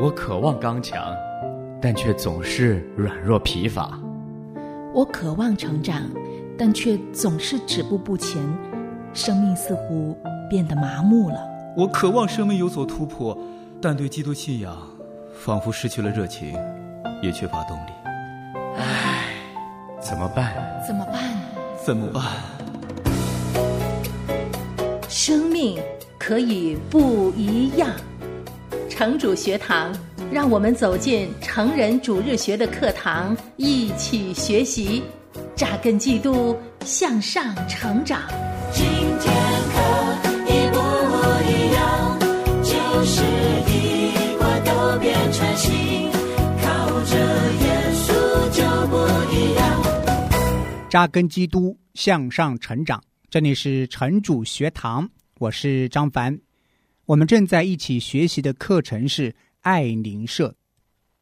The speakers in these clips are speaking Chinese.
我渴望刚强，但却总是软弱疲乏。我渴望成长，但却总是止步不前，生命似乎变得麻木了。我渴望生命有所突破，但对基督信仰仿佛失去了热情，也缺乏动力。唉，怎么办？怎么办？怎么办？生命可以不一样。城主学堂，让我们走进成人主日学的课堂，一起学习，扎根基督，向上成长。今天可一不一样，就是一块都变成新，靠着耶稣就不一样。扎根基督，向上成长。这里是城主学堂，我是张凡。我们正在一起学习的课程是爱灵社，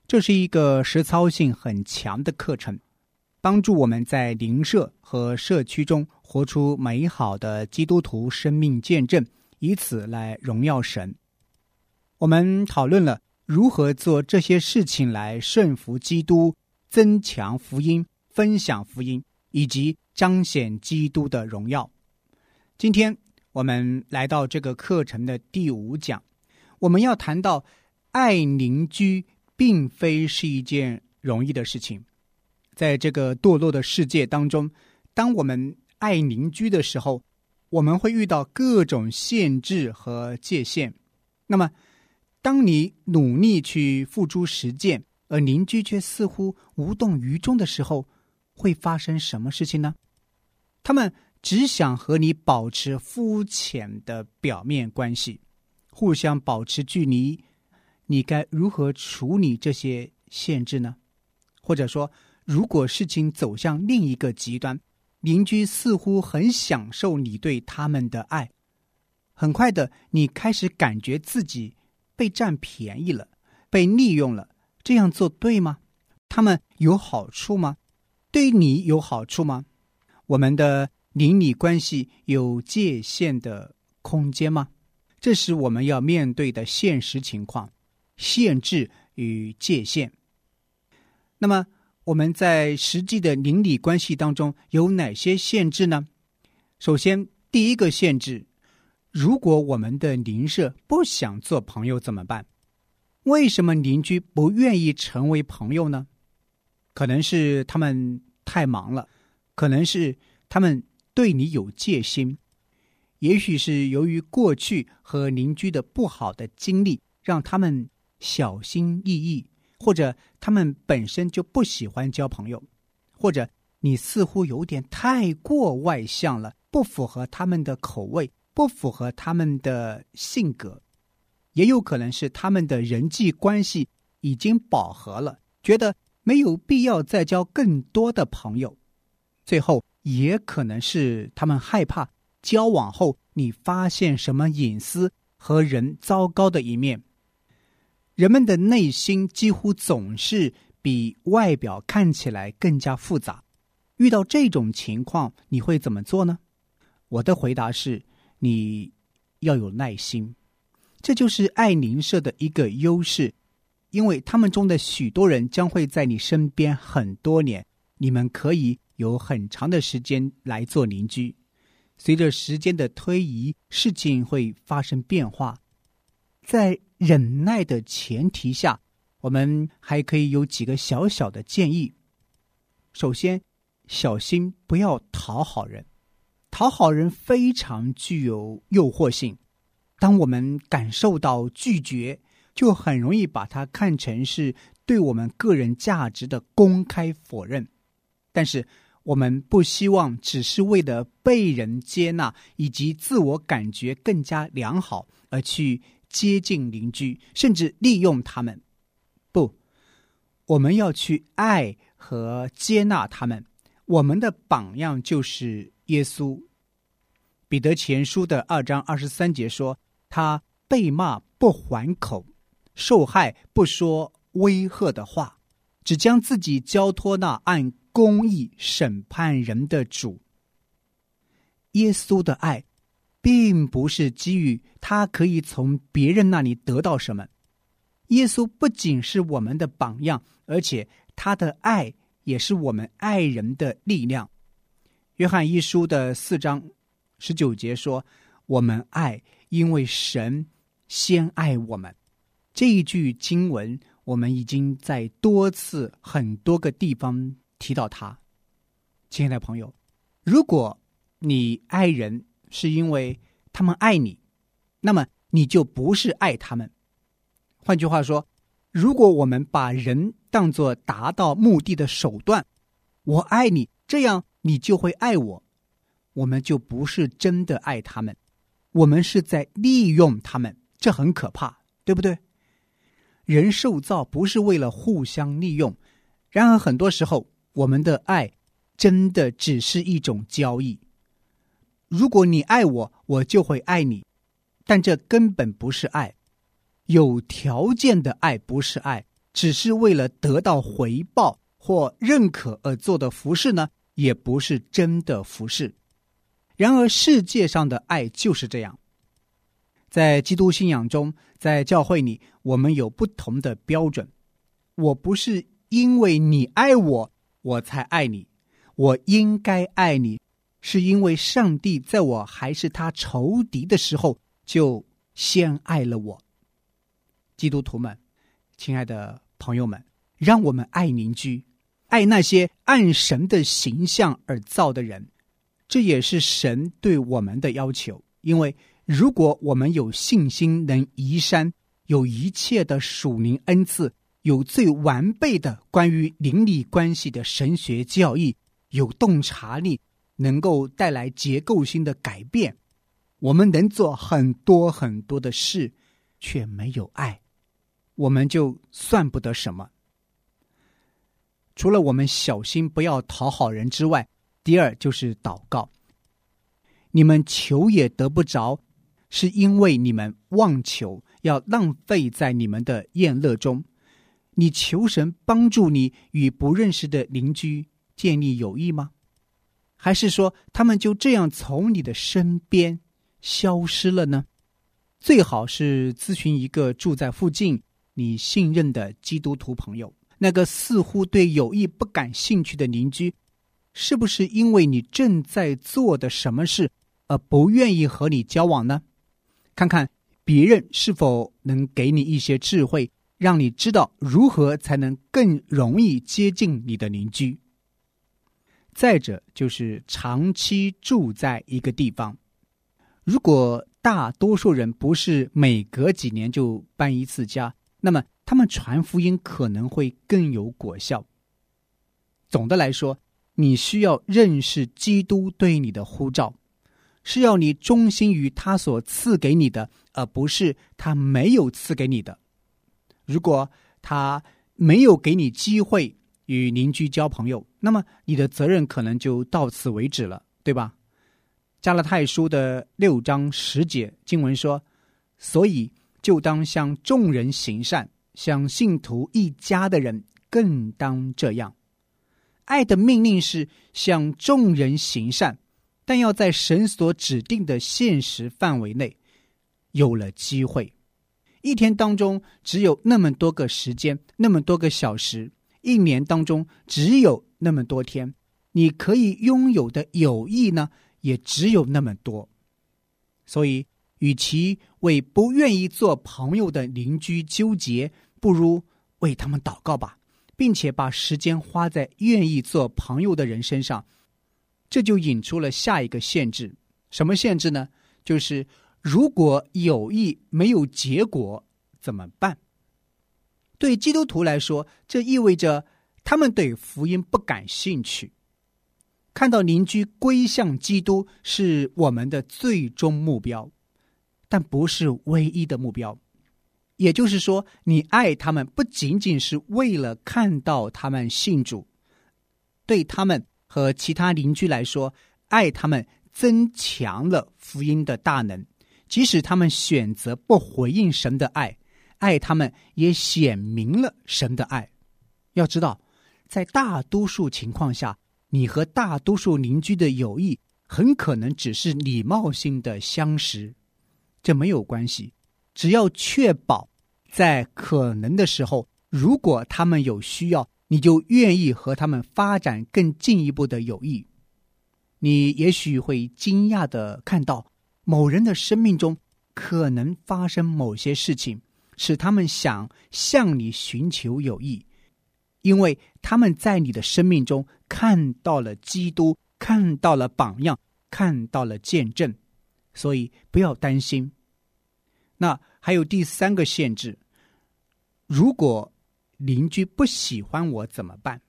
这是一个实操性很强的课程，帮助我们在灵社和社区中活出美好的基督徒生命见证，以此来荣耀神。我们讨论了如何做这些事情来顺服基督、增强福音、分享福音以及彰显基督的荣耀。今天。我们来到这个课程的第五讲，我们要谈到爱邻居并非是一件容易的事情。在这个堕落的世界当中，当我们爱邻居的时候，我们会遇到各种限制和界限。那么，当你努力去付诸实践，而邻居却似乎无动于衷的时候，会发生什么事情呢？他们。只想和你保持肤浅的表面关系，互相保持距离，你该如何处理这些限制呢？或者说，如果事情走向另一个极端，邻居似乎很享受你对他们的爱，很快的，你开始感觉自己被占便宜了，被利用了，这样做对吗？他们有好处吗？对你有好处吗？我们的。邻里关系有界限的空间吗？这是我们要面对的现实情况：限制与界限。那么我们在实际的邻里关系当中有哪些限制呢？首先，第一个限制：如果我们的邻舍不想做朋友怎么办？为什么邻居不愿意成为朋友呢？可能是他们太忙了，可能是他们。对你有戒心，也许是由于过去和邻居的不好的经历，让他们小心翼翼，或者他们本身就不喜欢交朋友，或者你似乎有点太过外向了，不符合他们的口味，不符合他们的性格，也有可能是他们的人际关系已经饱和了，觉得没有必要再交更多的朋友，最后。也可能是他们害怕交往后你发现什么隐私和人糟糕的一面。人们的内心几乎总是比外表看起来更加复杂。遇到这种情况，你会怎么做呢？我的回答是：你要有耐心。这就是爱邻社的一个优势，因为他们中的许多人将会在你身边很多年，你们可以。有很长的时间来做邻居，随着时间的推移，事情会发生变化。在忍耐的前提下，我们还可以有几个小小的建议。首先，小心不要讨好人，讨好人非常具有诱惑性。当我们感受到拒绝，就很容易把它看成是对我们个人价值的公开否认。但是，我们不希望只是为了被人接纳以及自我感觉更加良好而去接近邻居，甚至利用他们。不，我们要去爱和接纳他们。我们的榜样就是耶稣。彼得前书的二章二十三节说：“他被骂不还口，受害不说威吓的话，只将自己交托那按。”公义审判人的主，耶稣的爱，并不是基于他可以从别人那里得到什么，耶稣不仅是我们的榜样，而且他的爱也是我们爱人的力量。约翰一书的四章十九节说：“我们爱，因为神先爱我们。”这一句经文，我们已经在多次、很多个地方提到他。亲爱的朋友，如果你爱人是因为他们爱你，那么你就不是爱他们。换句话说，如果我们把人当作达到目的的手段，我爱你，这样你就会爱我，我们就不是真的爱他们，我们是在利用他们，这很可怕，对不对？人受造不是为了互相利用，然而很多时候，我们的爱真的只是一种交易。如果你爱我，我就会爱你，但这根本不是爱。有条件的爱不是爱，只是为了得到回报或认可而做的服饰呢，也不是真的服饰。然而世界上的爱就是这样。在基督信仰中，在教会里，我们有不同的标准。我不是因为你爱我，我才爱你。我应该爱你，是因为上帝在我还是他仇敌的时候就先爱了我。基督徒们，亲爱的朋友们，让我们爱邻居，爱那些按神的形象而造的人。这也是神对我们的要求，因为。如果我们有信心能移山，有一切的属灵恩赐，有最完备的关于邻里关系的神学教义，有洞察力，能够带来结构性的改变，我们能做很多很多的事，却没有爱，我们就算不得什么。除了我们小心不要讨好人之外，第二就是祷告。你们求也得不着。是因为你们妄求要浪费在你们的宴乐中，你求神帮助你与不认识的邻居建立友谊吗？还是说他们就这样从你的身边消失了呢？最好是咨询一个住在附近你信任的基督徒朋友，那个似乎对友谊不感兴趣的邻居，是不是因为你正在做的什么事而不愿意和你交往呢？看看别人是否能给你一些智慧，让你知道如何才能更容易接近你的邻居。再者，就是长期住在一个地方。如果大多数人不是每隔几年就搬一次家，那么他们传福音可能会更有果效。总的来说，你需要认识基督对你的呼召。是要你忠心于他所赐给你的，而不是他没有赐给你的。如果他没有给你机会与邻居交朋友，那么你的责任可能就到此为止了，对吧？加拉太书的六章十节经文说：“所以就当向众人行善，向信徒一家的人更当这样。爱的命令是向众人行善。”但要在神所指定的现实范围内，有了机会。一天当中只有那么多个时间，那么多个小时；一年当中只有那么多天，你可以拥有的友谊呢，也只有那么多。所以，与其为不愿意做朋友的邻居纠结，不如为他们祷告吧，并且把时间花在愿意做朋友的人身上。这就引出了下一个限制，什么限制呢？就是如果友谊没有结果怎么办？对基督徒来说，这意味着他们对福音不感兴趣。看到邻居归向基督是我们的最终目标，但不是唯一的目标。也就是说，你爱他们不仅仅是为了看到他们信主，对他们。和其他邻居来说，爱他们增强了福音的大能。即使他们选择不回应神的爱，爱他们也显明了神的爱。要知道，在大多数情况下，你和大多数邻居的友谊很可能只是礼貌性的相识，这没有关系。只要确保在可能的时候，如果他们有需要，你就愿意和他们发展更进一步的友谊。你也许会惊讶的看到，某人的生命中可能发生某些事情，使他们想向你寻求友谊，因为他们在你的生命中看到了基督，看到了榜样，看到了见证，所以不要担心。那还有第三个限制：如果邻居不喜欢我怎么办？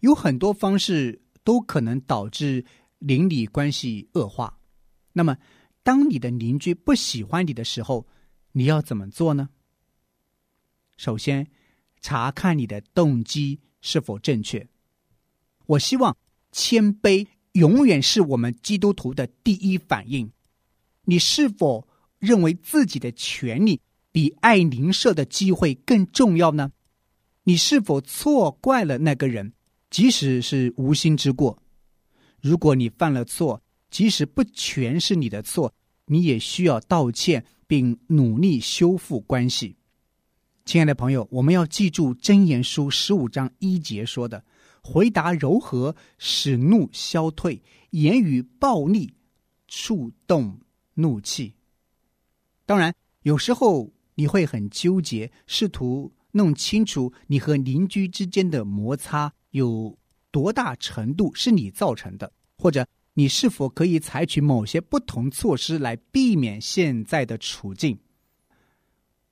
有很多方式都可能导致邻里关系恶化。那么，当你的邻居不喜欢你的时候，你要怎么做呢？首先，查看你的动机是否正确。我希望谦卑永远是我们基督徒的第一反应。你是否？认为自己的权利比爱邻舍的机会更重要呢？你是否错怪了那个人，即使是无心之过？如果你犯了错，即使不全是你的错，你也需要道歉并努力修复关系。亲爱的朋友，我们要记住《真言书》十五章一节说的：“回答柔和，使怒消退；言语暴力，触动怒气。”当然，有时候你会很纠结，试图弄清楚你和邻居之间的摩擦有多大程度是你造成的，或者你是否可以采取某些不同措施来避免现在的处境。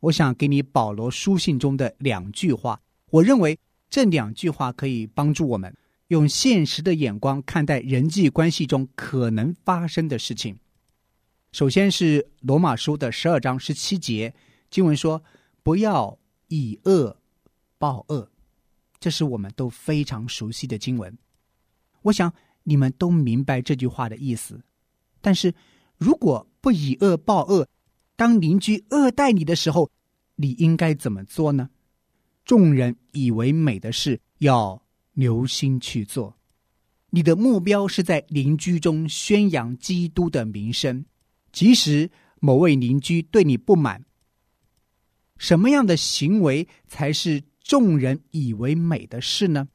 我想给你保罗书信中的两句话，我认为这两句话可以帮助我们用现实的眼光看待人际关系中可能发生的事情。首先是罗马书的十二章十七节经文说：“不要以恶报恶。”这是我们都非常熟悉的经文。我想你们都明白这句话的意思。但是，如果不以恶报恶，当邻居恶待你的时候，你应该怎么做呢？众人以为美的事，要留心去做。你的目标是在邻居中宣扬基督的名声。即使某位邻居对你不满，什么样的行为才是众人以为美的事呢？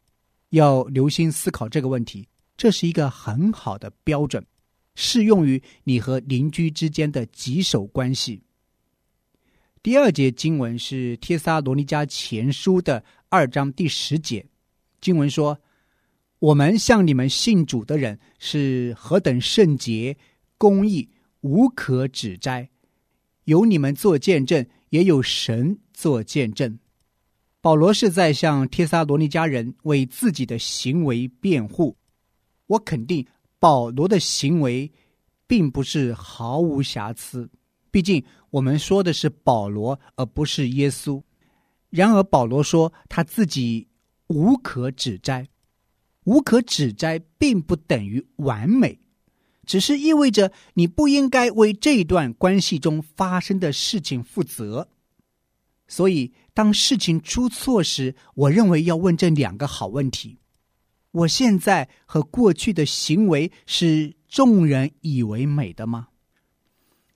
要留心思考这个问题。这是一个很好的标准，适用于你和邻居之间的棘手关系。第二节经文是《帖撒罗尼迦前书》的二章第十节，经文说：“我们向你们信主的人是何等圣洁、公义。”无可指摘，有你们做见证，也有神做见证。保罗是在向帖撒罗尼迦人为自己的行为辩护。我肯定保罗的行为并不是毫无瑕疵，毕竟我们说的是保罗，而不是耶稣。然而保罗说他自己无可指摘，无可指摘并不等于完美。只是意味着你不应该为这段关系中发生的事情负责，所以当事情出错时，我认为要问这两个好问题：我现在和过去的行为是众人以为美的吗？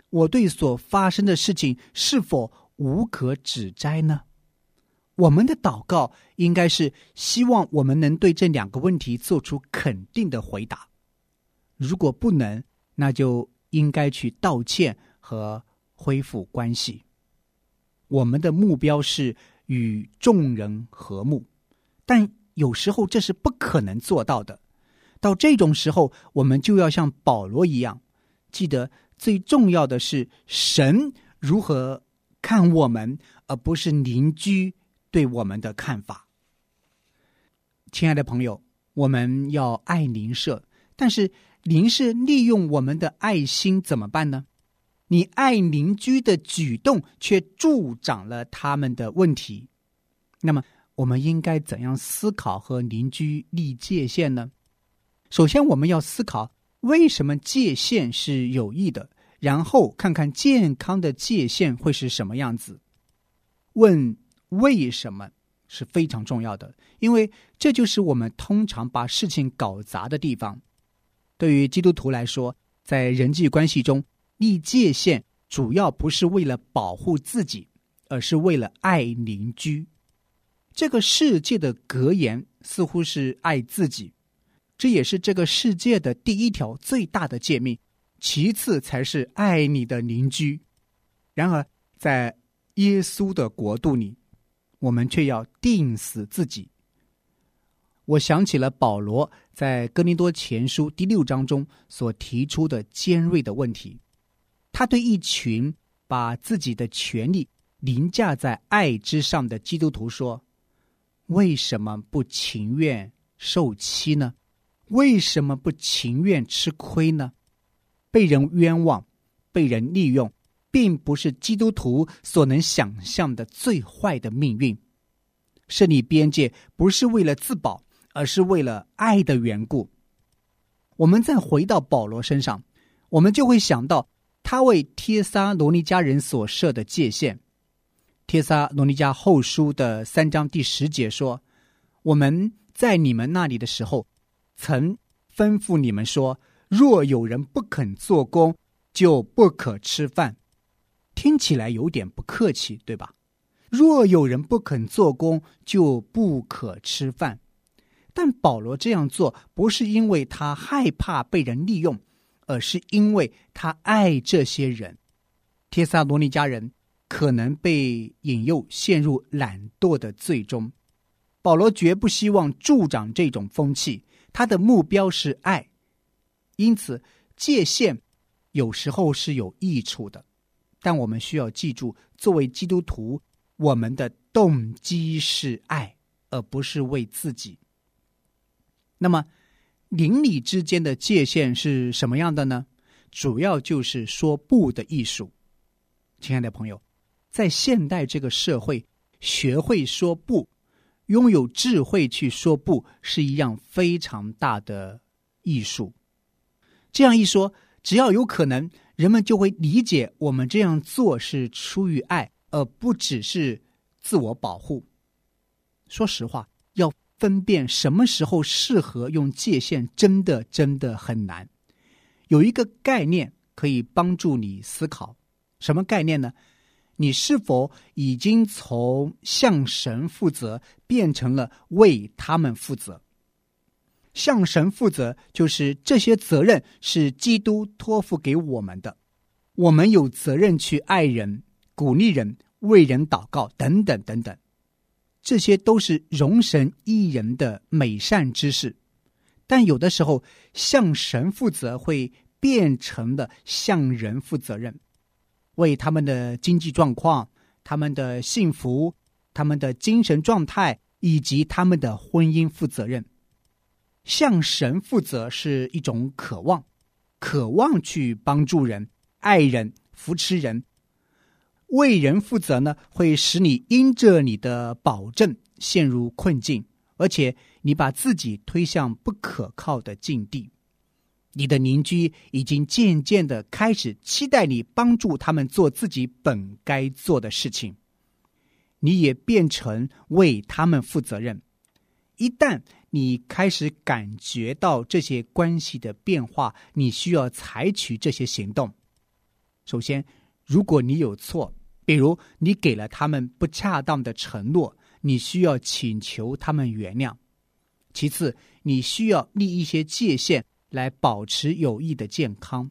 我对所发生的事情是否无可指摘呢？我们的祷告应该是希望我们能对这两个问题做出肯定的回答。如果不能，那就应该去道歉和恢复关系。我们的目标是与众人和睦，但有时候这是不可能做到的。到这种时候，我们就要像保罗一样，记得最重要的是神如何看我们，而不是邻居对我们的看法。亲爱的朋友，我们要爱邻舍，但是。您是利用我们的爱心怎么办呢？你爱邻居的举动却助长了他们的问题。那么，我们应该怎样思考和邻居立界限呢？首先，我们要思考为什么界限是有益的，然后看看健康的界限会是什么样子。问为什么是非常重要的，因为这就是我们通常把事情搞砸的地方。对于基督徒来说，在人际关系中立界限，主要不是为了保护自己，而是为了爱邻居。这个世界的格言似乎是爱自己，这也是这个世界的第一条最大的诫命，其次才是爱你的邻居。然而，在耶稣的国度里，我们却要定死自己。我想起了保罗在哥林多前书第六章中所提出的尖锐的问题。他对一群把自己的权利凌驾在爱之上的基督徒说：“为什么不情愿受欺呢？为什么不情愿吃亏呢？被人冤枉，被人利用，并不是基督徒所能想象的最坏的命运。设立边界不是为了自保。”而是为了爱的缘故。我们再回到保罗身上，我们就会想到他为帖撒罗尼迦人所设的界限。帖撒罗尼迦后书的三章第十节说：“我们在你们那里的时候，曾吩咐你们说，若有人不肯做工，就不可吃饭。”听起来有点不客气，对吧？若有人不肯做工，就不可吃饭。但保罗这样做不是因为他害怕被人利用，而是因为他爱这些人。帖撒罗尼迦人可能被引诱陷入懒惰的最终，保罗绝不希望助长这种风气。他的目标是爱，因此界限有时候是有益处的。但我们需要记住，作为基督徒，我们的动机是爱，而不是为自己。那么，邻里之间的界限是什么样的呢？主要就是说不的艺术。亲爱的朋友，在现代这个社会，学会说不，拥有智慧去说不，是一样非常大的艺术。这样一说，只要有可能，人们就会理解我们这样做是出于爱，而不只是自我保护。说实话，要。分辨什么时候适合用界限，真的真的很难。有一个概念可以帮助你思考，什么概念呢？你是否已经从向神负责变成了为他们负责？向神负责就是这些责任是基督托付给我们的，我们有责任去爱人、鼓励人、为人祷告等等等等。这些都是容神一人的美善之事，但有的时候向神负责会变成了向人负责任，为他们的经济状况、他们的幸福、他们的精神状态以及他们的婚姻负责任。向神负责是一种渴望，渴望去帮助人、爱人、扶持人。为人负责呢，会使你因着你的保证陷入困境，而且你把自己推向不可靠的境地。你的邻居已经渐渐的开始期待你帮助他们做自己本该做的事情，你也变成为他们负责任。一旦你开始感觉到这些关系的变化，你需要采取这些行动。首先，如果你有错。比如，你给了他们不恰当的承诺，你需要请求他们原谅。其次，你需要立一些界限来保持有益的健康。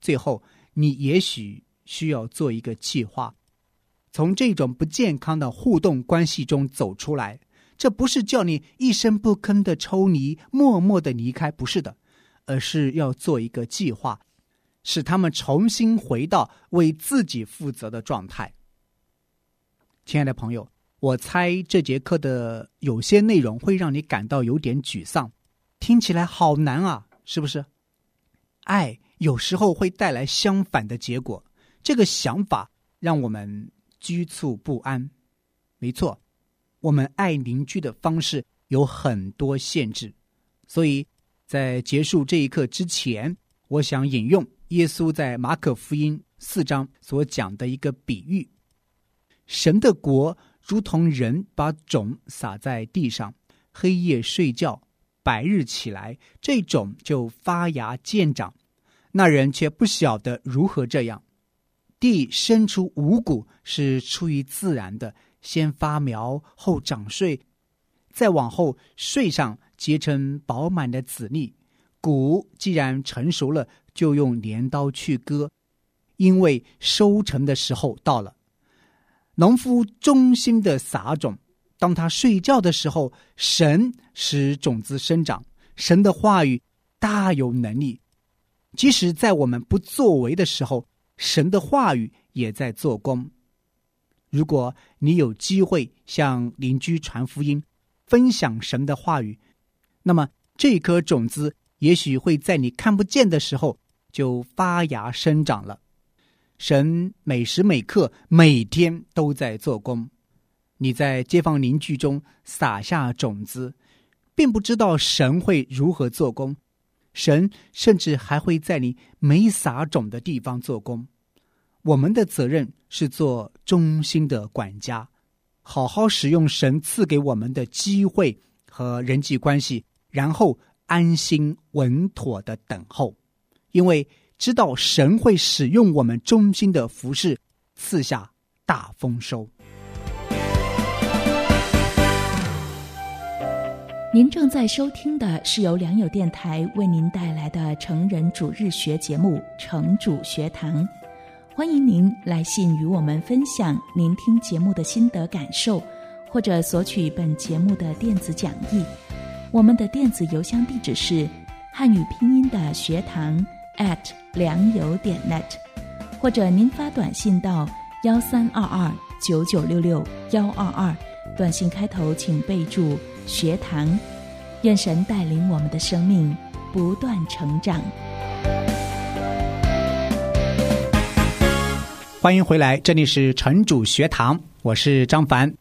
最后，你也许需要做一个计划，从这种不健康的互动关系中走出来。这不是叫你一声不吭的抽离、默默的离开，不是的，而是要做一个计划。使他们重新回到为自己负责的状态。亲爱的朋友，我猜这节课的有些内容会让你感到有点沮丧，听起来好难啊，是不是？爱有时候会带来相反的结果，这个想法让我们局促不安。没错，我们爱邻居的方式有很多限制，所以在结束这一课之前，我想引用。耶稣在马可福音四章所讲的一个比喻：神的国如同人把种撒在地上，黑夜睡觉，白日起来，这种就发芽见长。那人却不晓得如何这样。地生出五谷是出于自然的，先发苗后长穗，再往后穗上结成饱满的籽粒。谷既然成熟了，就用镰刀去割，因为收成的时候到了。农夫衷心的撒种，当他睡觉的时候，神使种子生长。神的话语大有能力，即使在我们不作为的时候，神的话语也在做工。如果你有机会向邻居传福音，分享神的话语，那么这颗种子也许会在你看不见的时候就发芽生长了。神每时每刻、每天都在做工。你在街坊邻居中撒下种子，并不知道神会如何做工。神甚至还会在你没撒种的地方做工。我们的责任是做忠心的管家，好好使用神赐给我们的机会和人际关系，然后安心稳妥的等候，因为。知道神会使用我们忠心的服饰，赐下大丰收。您正在收听的是由良友电台为您带来的成人主日学节目《成主学堂》，欢迎您来信与我们分享您听节目的心得感受，或者索取本节目的电子讲义。我们的电子邮箱地址是汉语拼音的学堂。at 良友点 net，或者您发短信到幺三二二九九六六幺二二，短信开头请备注学堂。愿神带领我们的生命不断成长。欢迎回来，这里是城主学堂，我是张凡，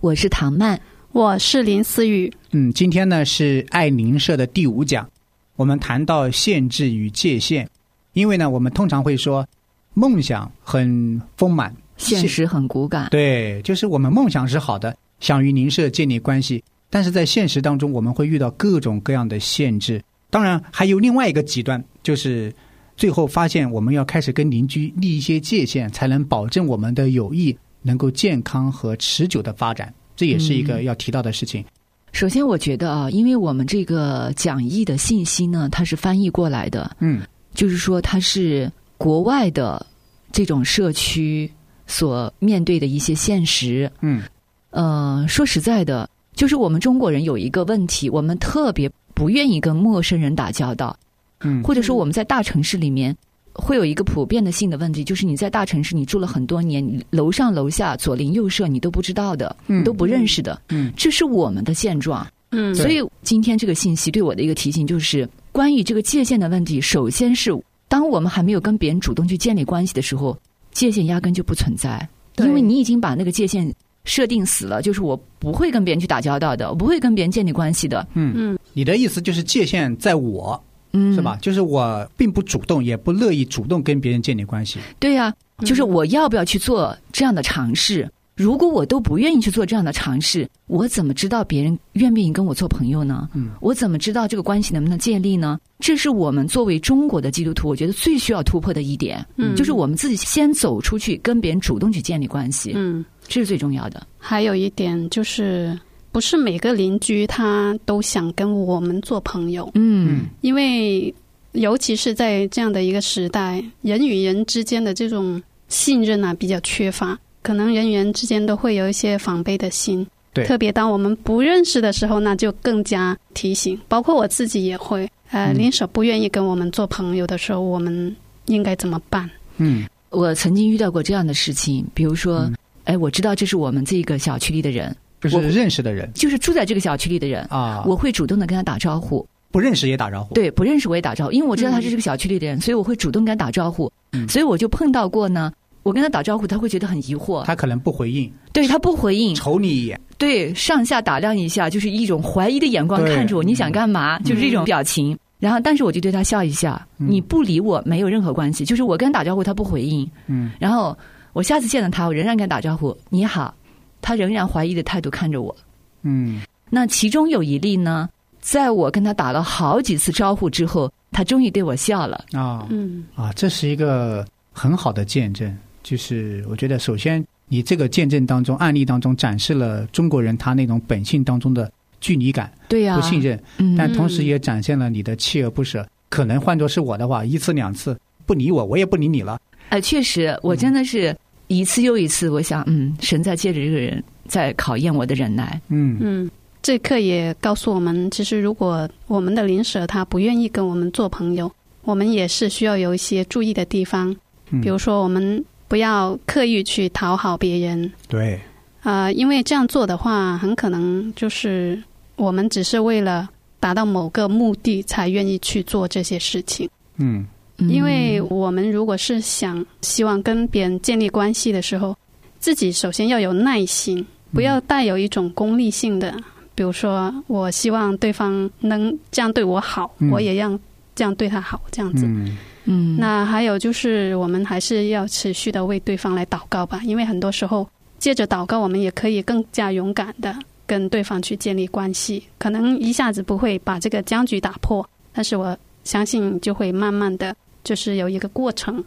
我是唐曼，我是林思雨。嗯，今天呢是爱邻社的第五讲。我们谈到限制与界限，因为呢，我们通常会说梦想很丰满，现实很骨感。对，就是我们梦想是好的，想与邻舍建立关系，但是在现实当中，我们会遇到各种各样的限制。当然，还有另外一个极端，就是最后发现我们要开始跟邻居立一些界限，才能保证我们的友谊能够健康和持久的发展。这也是一个要提到的事情。首先，我觉得啊，因为我们这个讲义的信息呢，它是翻译过来的，嗯，就是说它是国外的这种社区所面对的一些现实，嗯，呃，说实在的，就是我们中国人有一个问题，我们特别不愿意跟陌生人打交道，嗯，或者说我们在大城市里面。会有一个普遍的性的问题，就是你在大城市你住了很多年，你楼上楼下左邻右舍你都不知道的，你都不认识的，嗯，这是我们的现状。嗯，所以今天这个信息对我的一个提醒就是，关于这个界限的问题，首先是当我们还没有跟别人主动去建立关系的时候，界限压根就不存在，因为你已经把那个界限设定死了，就是我不会跟别人去打交道的，我不会跟别人建立关系的。嗯嗯，你的意思就是界限在我。嗯，是吧？就是我并不主动，也不乐意主动跟别人建立关系。对呀，就是我要不要去做这样的尝试？如果我都不愿意去做这样的尝试，我怎么知道别人愿不愿意跟我做朋友呢？嗯，我怎么知道这个关系能不能建立呢？这是我们作为中国的基督徒，我觉得最需要突破的一点，嗯，就是我们自己先走出去，跟别人主动去建立关系，嗯，这是最重要的。还有一点就是。不是每个邻居他都想跟我们做朋友，嗯，因为尤其是在这样的一个时代，人与人之间的这种信任啊比较缺乏，可能人与人之间都会有一些防备的心。对，特别当我们不认识的时候，那就更加提醒。包括我自己也会，呃，邻舍不愿意跟我们做朋友的时候，我们应该怎么办？嗯，我曾经遇到过这样的事情，比如说，哎，我知道这是我们这个小区里的人。就是认识的人，就是住在这个小区里的人啊，我会主动的跟他打招呼。不认识也打招呼，对，不认识我也打招呼，因为我知道他是这个小区里的人，所以我会主动跟他打招呼。嗯，所以我就碰到过呢，我跟他打招呼，他会觉得很疑惑，他可能不回应，对他不回应，瞅你一眼，对，上下打量一下，就是一种怀疑的眼光看着我，你想干嘛？就是这种表情。然后，但是我就对他笑一下，你不理我没有任何关系，就是我跟他打招呼，他不回应，嗯，然后我下次见到他，我仍然跟他打招呼，你好，他仍然怀疑的态度看着我。嗯，那其中有一例呢，在我跟他打了好几次招呼之后，他终于对我笑了啊，嗯啊，这是一个很好的见证。就是我觉得首先你这个见证当中案例当中展示了中国人他那种本性当中的距离感、对呀、不信任，嗯但同时也展现了你的锲而不舍。可能换作是我的话，一次两次不理我，我也不理你了。呃，确实，我真的是一次又一次，我想，嗯，神在借着这个人在考验我的忍耐。嗯。嗯，这课也告诉我们，其实如果我们的邻舍他不愿意跟我们做朋友，我们也是需要有一些注意的地方，嗯。比如说我们不要刻意去讨好别人，对，啊，因为这样做的话，很可能就是我们只是为了达到某个目的才愿意去做这些事情。嗯嗯因为我们如果是想希望跟别人建立关系的时候，自己首先要有耐心，不要带有一种功利性的，比如说我希望对方能这样对我好，嗯。我也要这样对他好，这样子。嗯。嗯，那还有就是，我们还是要持续的为对方来祷告吧，因为很多时候借着祷告，我们也可以更加勇敢的跟对方去建立关系。可能一下子不会把这个僵局打破，但是我相信就会慢慢的就是有一个过程。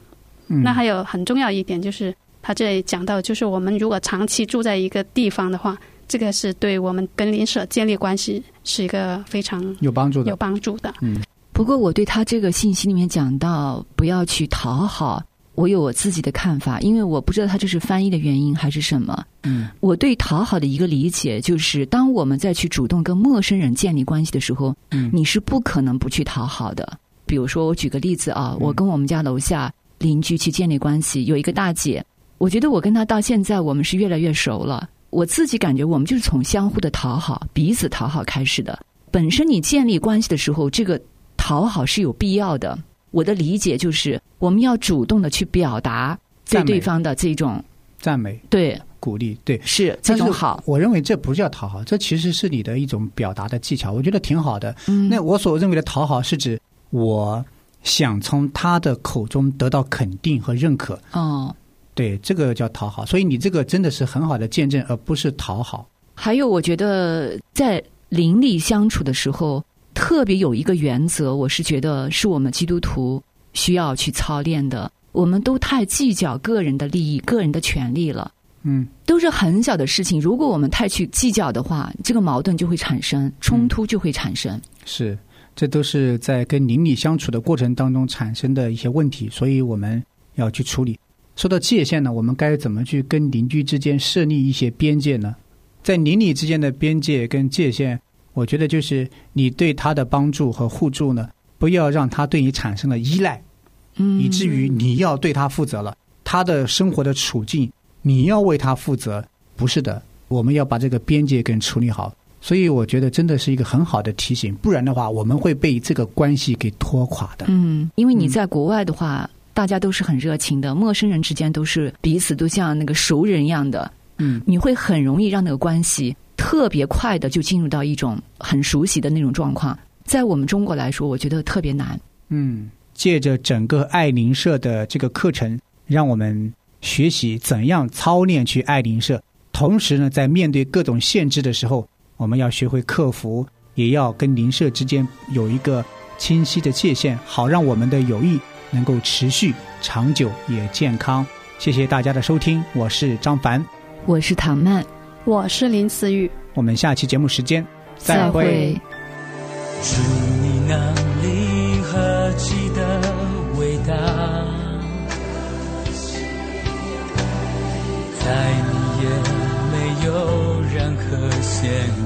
嗯，那还有很重要一点就是，他这里讲到，就是我们如果长期住在一个地方的话，这个是对我们跟邻舍建立关系是一个非常有帮助的有。帮助的。嗯不过我对他这个信息里面讲到不要去讨好，我有我自己的看法，因为我不知道他这是翻译的原因还是什么。嗯我对讨好的一个理解就是，当我们再去主动跟陌生人建立关系的时候，嗯你是不可能不去讨好的。比如说，我举个例子啊，我跟我们家楼下邻居去建立关系，有一个大姐，我觉得我跟她到现在我们是越来越熟了。我自己感觉我们就是从相互的讨好、彼此讨好开始的。本身你建立关系的时候，这个讨好是有必要的。我的理解就是，我们要主动的去表达对对方的这种赞美、对鼓励，对。是这种好。我认为这不叫讨好，这其实是你的一种表达的技巧，我觉得挺好的。嗯那我所认为的讨好，是指我想从他的口中得到肯定和认可，哦，对，这个叫讨好。所以你这个真的是很好的见证，而不是讨好。还有，我觉得在邻里相处的时候，特别有一个原则，我是觉得是我们基督徒需要去操练的。我们都太计较个人的利益、个人的权利了，嗯都是很小的事情。如果我们太去计较的话，这个矛盾就会产生，冲突就会产生。是，这都是在跟邻里相处的过程当中产生的一些问题，所以我们要去处理。说到界限呢，我们该怎么去跟邻居之间设立一些边界呢？在邻里之间的边界跟界限，我觉得就是你对他的帮助和互助呢，不要让他对你产生了依赖，嗯，以至于你要对他负责了，他的生活的处境你要为他负责，不是的，我们要把这个边界给处理好。所以我觉得真的是一个很好的提醒，不然的话，我们会被这个关系给拖垮的。嗯，因为你在国外的话，大家都是很热情的，陌生人之间都是彼此都像那个熟人一样的，嗯你会很容易让那个关系特别快的就进入到一种很熟悉的那种状况。在我们中国来说，我觉得特别难。嗯，借着整个爱邻社的这个课程，让我们学习怎样操练去爱邻社，同时呢，在面对各种限制的时候，我们要学会克服，也要跟邻舍之间有一个清晰的界限，好让我们的友谊能够持续、长久也健康。谢谢大家的收听，我是张凡，我是唐曼，我是林思雨。我们下期节目时间再会。主你能力何其的伟大，在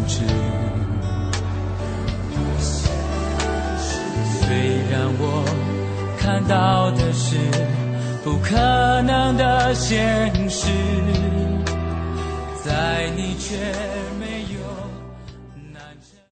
知。虽然我看到的是不可能的现实，在你却